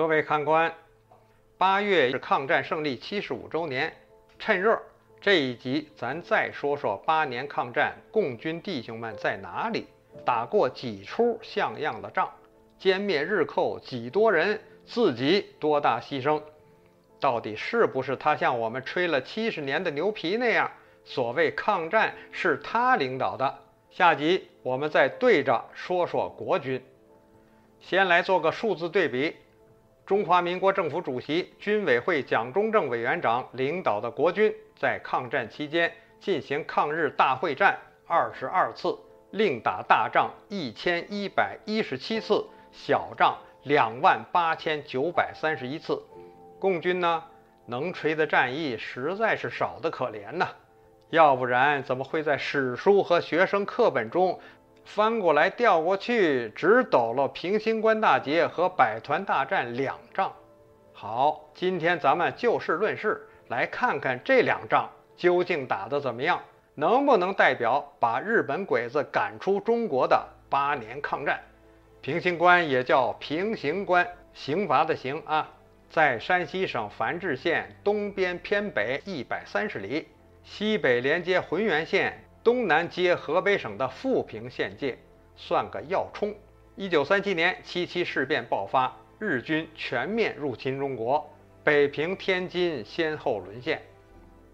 各位看官，八月是抗战胜利七十五周年，趁热这一集咱再说说八年抗战共军弟兄们在哪里打过几出像样的仗，歼灭日寇几多人，自己多大牺牲，到底是不是他像我们吹了七十年的牛皮那样，所谓抗战是他领导的？下集我们再对着说说国军，先来做个数字对比。中华民国政府主席、军委会蒋中正委员长领导的国军，在抗战期间进行抗日大会战二十二次，另打大仗一千一百一十七次，小仗两万八千九百三十一次。共军呢，能吹的战役实在是少得可怜呐，要不然怎么会在史书和学生课本中？翻过来调过去，只抖了平型关大捷和百团大战两仗。好，今天咱们就事论事，来看看这两仗究竟打得怎么样，能不能代表把日本鬼子赶出中国的八年抗战？平型关也叫平型关，刑罚的刑啊，在山西省繁峙县东边偏北一百三十里，西北连接浑源县。东南接河北省的富平县界，算个要冲。一九三七年七七事变爆发，日军全面入侵中国，北平、天津先后沦陷。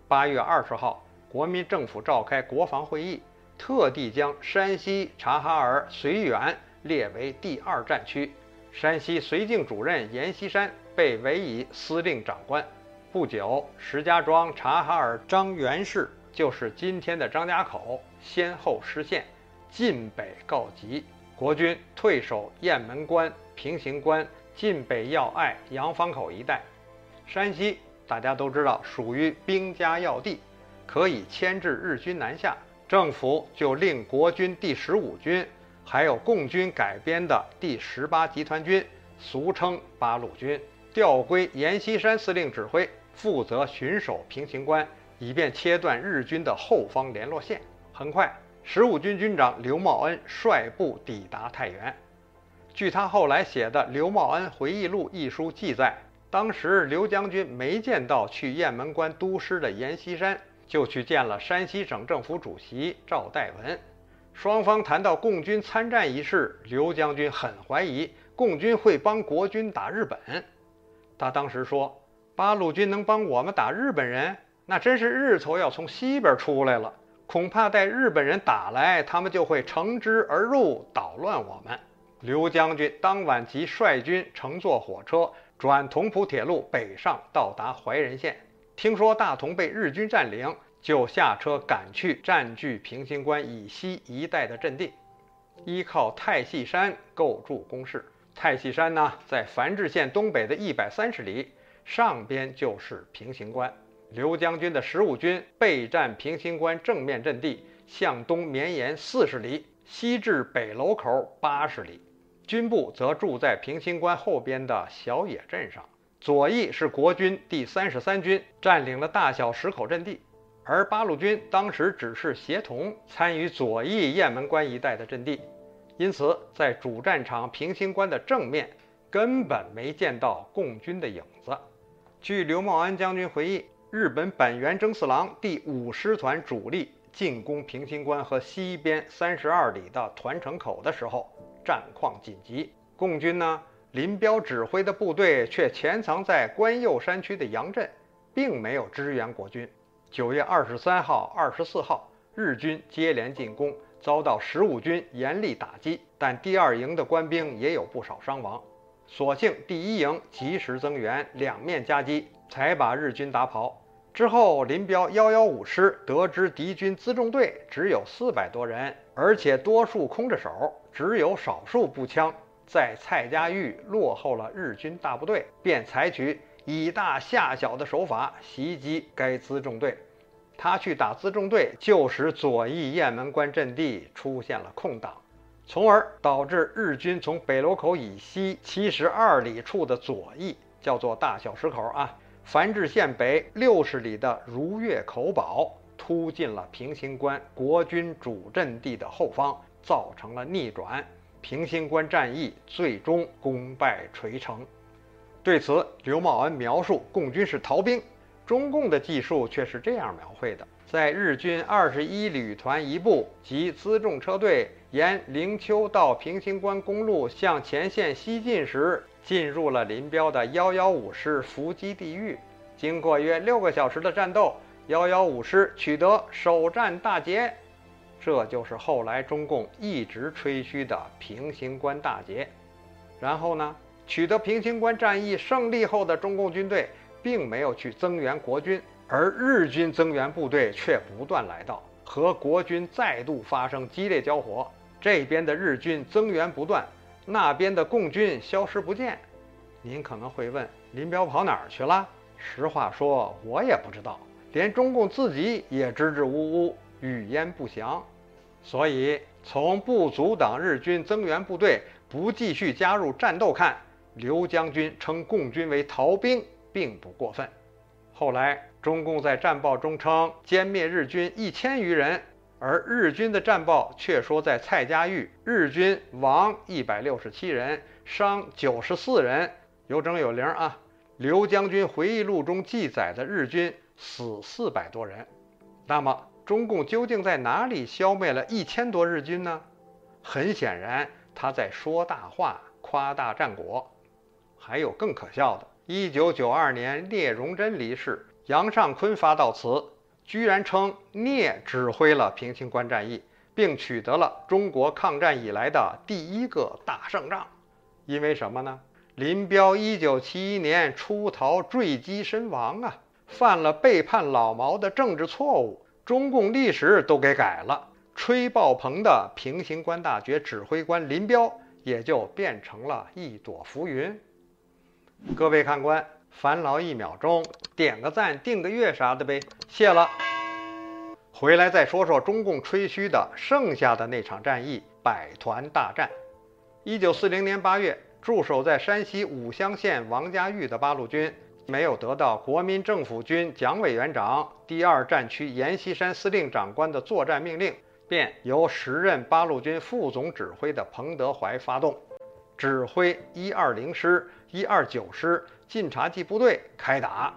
八月二十号，国民政府召开国防会议，特地将山西察哈尔绥远列为第二战区。山西绥靖主任阎锡山被委以司令长官。不久，石家庄察哈尔张元氏。就是今天的张家口先后失陷，晋北告急，国军退守雁门关、平型关、晋北要隘杨坊口一带。山西大家都知道属于兵家要地，可以牵制日军南下。政府就令国军第十五军，还有共军改编的第十八集团军，俗称八路军，调归阎锡山司令指挥，负责巡守平型关。以便切断日军的后方联络线。很快，十五军军长刘茂恩率部抵达太原。据他后来写的《刘茂恩回忆录》一书记载，当时刘将军没见到去雁门关督师的阎锡山，就去见了山西省政府主席赵代文。双方谈到共军参战一事，刘将军很怀疑共军会帮国军打日本。他当时说：“八路军能帮我们打日本人？”那真是日头要从西边出来了，恐怕待日本人打来，他们就会乘之而入，捣乱我们。刘将军当晚即率军乘坐火车转同蒲铁路北上，到达怀仁县。听说大同被日军占领，就下车赶去占据平型关以西一带的阵地，依靠太细山构筑工事。太细山呢，在繁峙县东北的一百三十里，上边就是平型关。刘将军的十五军备战平型关正面阵地，向东绵延四十里，西至北楼口八十里。军部则住在平型关后边的小野镇上。左翼是国军第三十三军，占领了大小石口阵地，而八路军当时只是协同参与左翼雁门关一带的阵地，因此在主战场平型关的正面根本没见到共军的影子。据刘茂安将军回忆。日本本原征四郎第五师团主力进攻平型关和西边三十二里的团城口的时候，战况紧急。共军呢，林彪指挥的部队却潜藏在关右山区的杨镇，并没有支援国军。九月二十三号、二十四号，日军接连进攻，遭到十五军严厉打击，但第二营的官兵也有不少伤亡。所幸第一营及时增援，两面夹击，才把日军打跑。之后，林彪幺幺五师得知敌军辎重队只有四百多人，而且多数空着手，只有少数步枪，在蔡家峪落后了日军大部队，便采取以大吓小的手法袭击该辎重队。他去打辎重队，就使左翼雁门关阵地出现了空档，从而导致日军从北楼口以西七十二里处的左翼，叫做大小石口啊。繁峙县北六十里的如月口堡突进了平型关国军主阵地的后方，造成了逆转。平型关战役最终功败垂成。对此，刘茂恩描述共军是逃兵，中共的技术却是这样描绘的：在日军二十一旅团一部及辎重车队沿灵丘到平型关公路向前线西进时，进入了林彪的幺幺五师伏击地域。经过约六个小时的战斗，幺幺五师取得首战大捷，这就是后来中共一直吹嘘的平型关大捷。然后呢？取得平型关战役胜利后的中共军队，并没有去增援国军，而日军增援部队却不断来到，和国军再度发生激烈交火。这边的日军增援不断，那边的共军消失不见。您可能会问，林彪跑哪儿去了？实话说，我也不知道，连中共自己也支支吾吾，语焉不详。所以，从不阻挡日军增援部队不继续加入战斗看。刘将军称共军为逃兵，并不过分。后来，中共在战报中称歼灭日军一千余人，而日军的战报却说在蔡家峪，日军亡一百六十七人，伤九十四人，有整有零啊。刘将军回忆录中记载的日军死四百多人，那么中共究竟在哪里消灭了一千多日军呢？很显然，他在说大话，夸大战果。还有更可笑的，一九九二年聂荣臻离世，杨尚昆发悼词，居然称聂指挥了平型关战役，并取得了中国抗战以来的第一个大胜仗。因为什么呢？林彪一九七一年出逃坠机身亡啊，犯了背叛老毛的政治错误，中共历史都给改了，吹爆棚的平型关大捷指挥官林彪也就变成了一朵浮云。各位看官，烦劳一秒钟，点个赞，订个月啥的呗，谢了。回来再说说中共吹嘘的剩下的那场战役——百团大战。一九四零年八月，驻守在山西武乡县王家峪的八路军，没有得到国民政府军蒋委员长、第二战区阎锡山司令长官的作战命令，便由时任八路军副总指挥的彭德怀发动。指挥一二零师、一二九师晋察冀部队开打。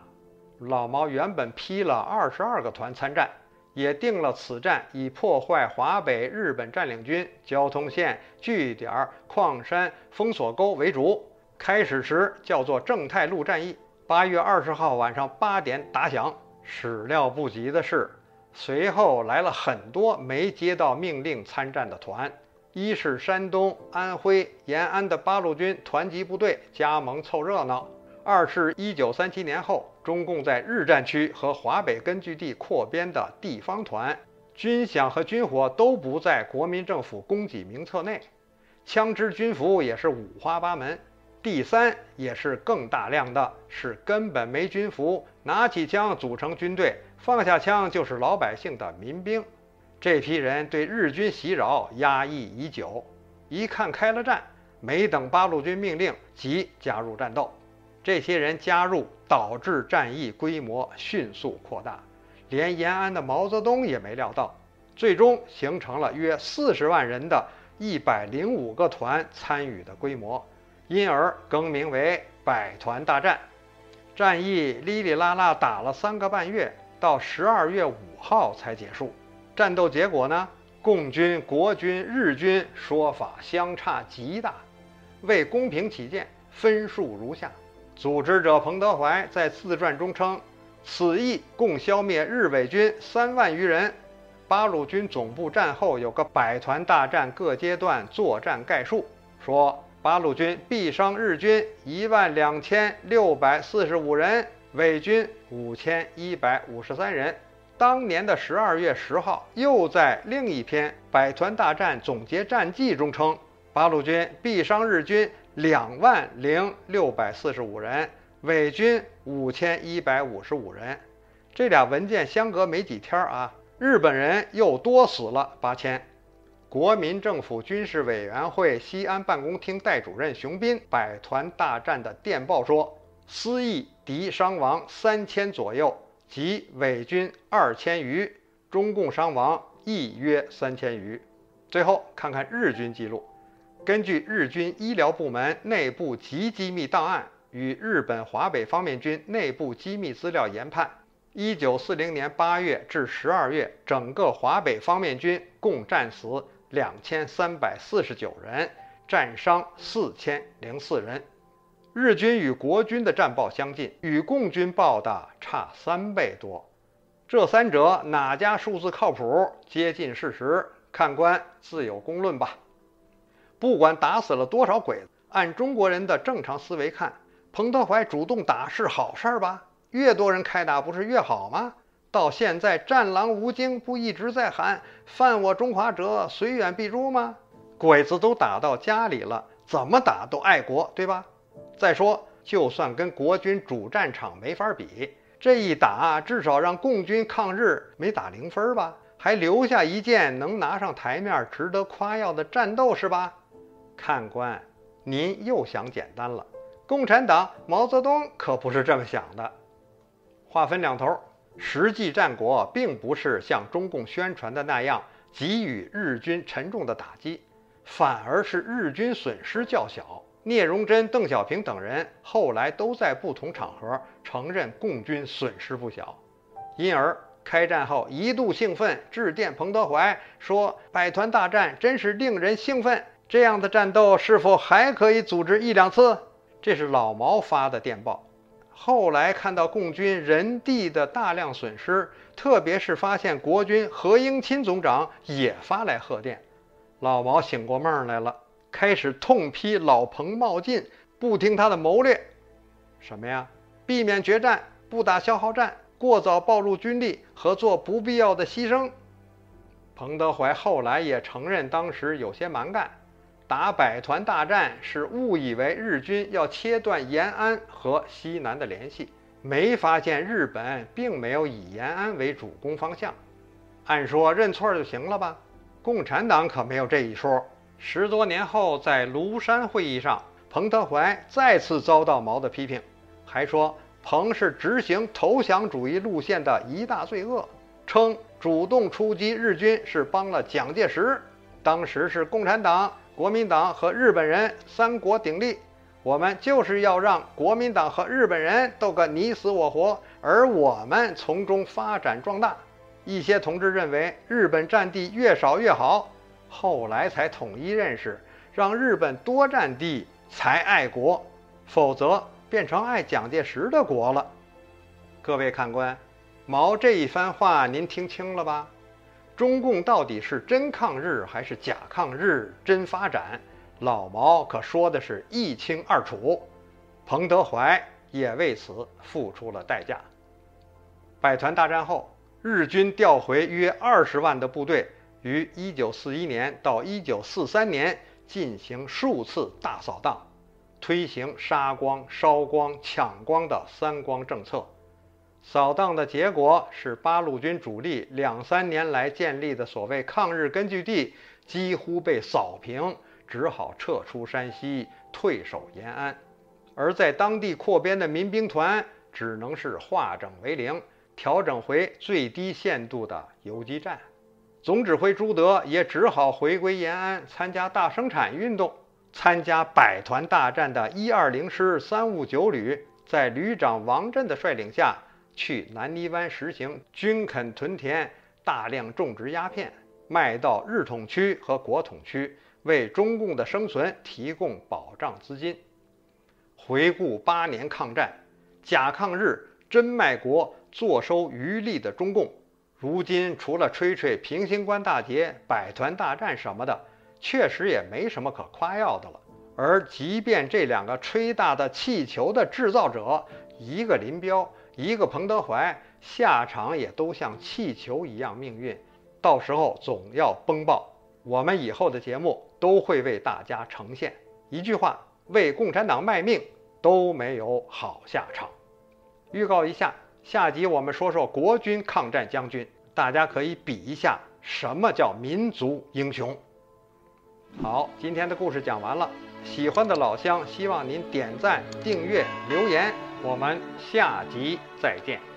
老毛原本批了二十二个团参战，也定了此战以破坏华北日本占领军交通线、据点、矿山、封锁沟为主。开始时叫做正太路战役。八月二十号晚上八点打响。始料不及的是，随后来了很多没接到命令参战的团。一是山东、安徽延安的八路军团级部队加盟凑热闹；二是一九三七年后中共在日战区和华北根据地扩编的地方团，军饷和军火都不在国民政府供给名册内，枪支军服也是五花八门。第三也是更大量的是根本没军服，拿起枪组成军队，放下枪就是老百姓的民兵。这批人对日军袭扰压抑已久，一看开了战，没等八路军命令即加入战斗。这些人加入，导致战役规模迅速扩大，连延安的毛泽东也没料到，最终形成了约四十万人的一百零五个团参与的规模，因而更名为百团大战。战役哩哩啦啦打了三个半月，到十二月五号才结束。战斗结果呢？共军、国军、日军说法相差极大。为公平起见，分数如下：组织者彭德怀在自传中称，此役共消灭日伪军三万余人。八路军总部战后有个百团大战各阶段作战概述，说八路军毙伤日军一万两千六百四十五人，伪军五千一百五十三人。当年的十二月十号，又在另一篇《百团大战总结战记》中称，八路军毙伤日军两万零六百四十五人，伪军五千一百五十五人。这俩文件相隔没几天啊，日本人又多死了八千。国民政府军事委员会西安办公厅代主任熊斌，《百团大战的电报》说，思义敌伤亡三千左右。即伪军二千余，中共伤亡亦约三千余。最后看看日军记录，根据日军医疗部门内部极机密档案，与日本华北方面军内部机密资料研判，一九四零年八月至十二月，整个华北方面军共战死两千三百四十九人，战伤四千零四人。日军与国军的战报相近，与共军报的差三倍多。这三者哪家数字靠谱、接近事实？看官自有公论吧。不管打死了多少鬼子，按中国人的正常思维看，彭德怀主动打是好事儿吧？越多人开打不是越好吗？到现在战狼吴京不一直在喊“犯我中华者，虽远必诛”吗？鬼子都打到家里了，怎么打都爱国，对吧？再说，就算跟国军主战场没法比。这一打，至少让共军抗日没打零分吧，还留下一件能拿上台面、值得夸耀的战斗，是吧？看官，您又想简单了。共产党毛泽东可不是这么想的。话分两头，实际战果并不是像中共宣传的那样给予日军沉重的打击，反而是日军损失较小。聂荣臻、邓小平等人后来都在不同场合承认共军损失不小，因而开战后一度兴奋，致电彭德怀说：“百团大战真是令人兴奋，这样的战斗是否还可以组织一两次？”这是老毛发的电报。后来看到共军人地的大量损失，特别是发现国军何应钦总长也发来贺电，老毛醒过梦来了。开始痛批老彭冒进，不听他的谋略，什么呀？避免决战，不打消耗战，过早暴露军力和做不必要的牺牲。彭德怀后来也承认，当时有些蛮干，打百团大战是误以为日军要切断延安和西南的联系，没发现日本并没有以延安为主攻方向。按说认错就行了吧？共产党可没有这一说。十多年后，在庐山会议上，彭德怀再次遭到毛的批评，还说彭是执行投降主义路线的一大罪恶，称主动出击日军是帮了蒋介石。当时是共产党、国民党和日本人三国鼎立，我们就是要让国民党和日本人斗个你死我活，而我们从中发展壮大。一些同志认为，日本占地越少越好。后来才统一认识，让日本多占地才爱国，否则变成爱蒋介石的国了。各位看官，毛这一番话您听清了吧？中共到底是真抗日还是假抗日、真发展？老毛可说的是一清二楚。彭德怀也为此付出了代价。百团大战后，日军调回约二十万的部队。于1941年到1943年进行数次大扫荡，推行杀光、烧光、抢光的“三光”政策。扫荡的结果是八路军主力两三年来建立的所谓抗日根据地几乎被扫平，只好撤出山西，退守延安。而在当地扩编的民兵团只能是化整为零，调整回最低限度的游击战。总指挥朱德也只好回归延安，参加大生产运动。参加百团大战的一二零师三五九旅，在旅长王震的率领下，去南泥湾实行军垦屯田，大量种植鸦片，卖到日统区和国统区，为中共的生存提供保障资金。回顾八年抗战，假抗日、真卖国、坐收渔利的中共。如今除了吹吹平型关大捷、百团大战什么的，确实也没什么可夸耀的了。而即便这两个吹大的气球的制造者，一个林彪，一个彭德怀，下场也都像气球一样命运，到时候总要崩爆。我们以后的节目都会为大家呈现。一句话，为共产党卖命都没有好下场。预告一下。下集我们说说国军抗战将军，大家可以比一下什么叫民族英雄。好，今天的故事讲完了，喜欢的老乡希望您点赞、订阅、留言，我们下集再见。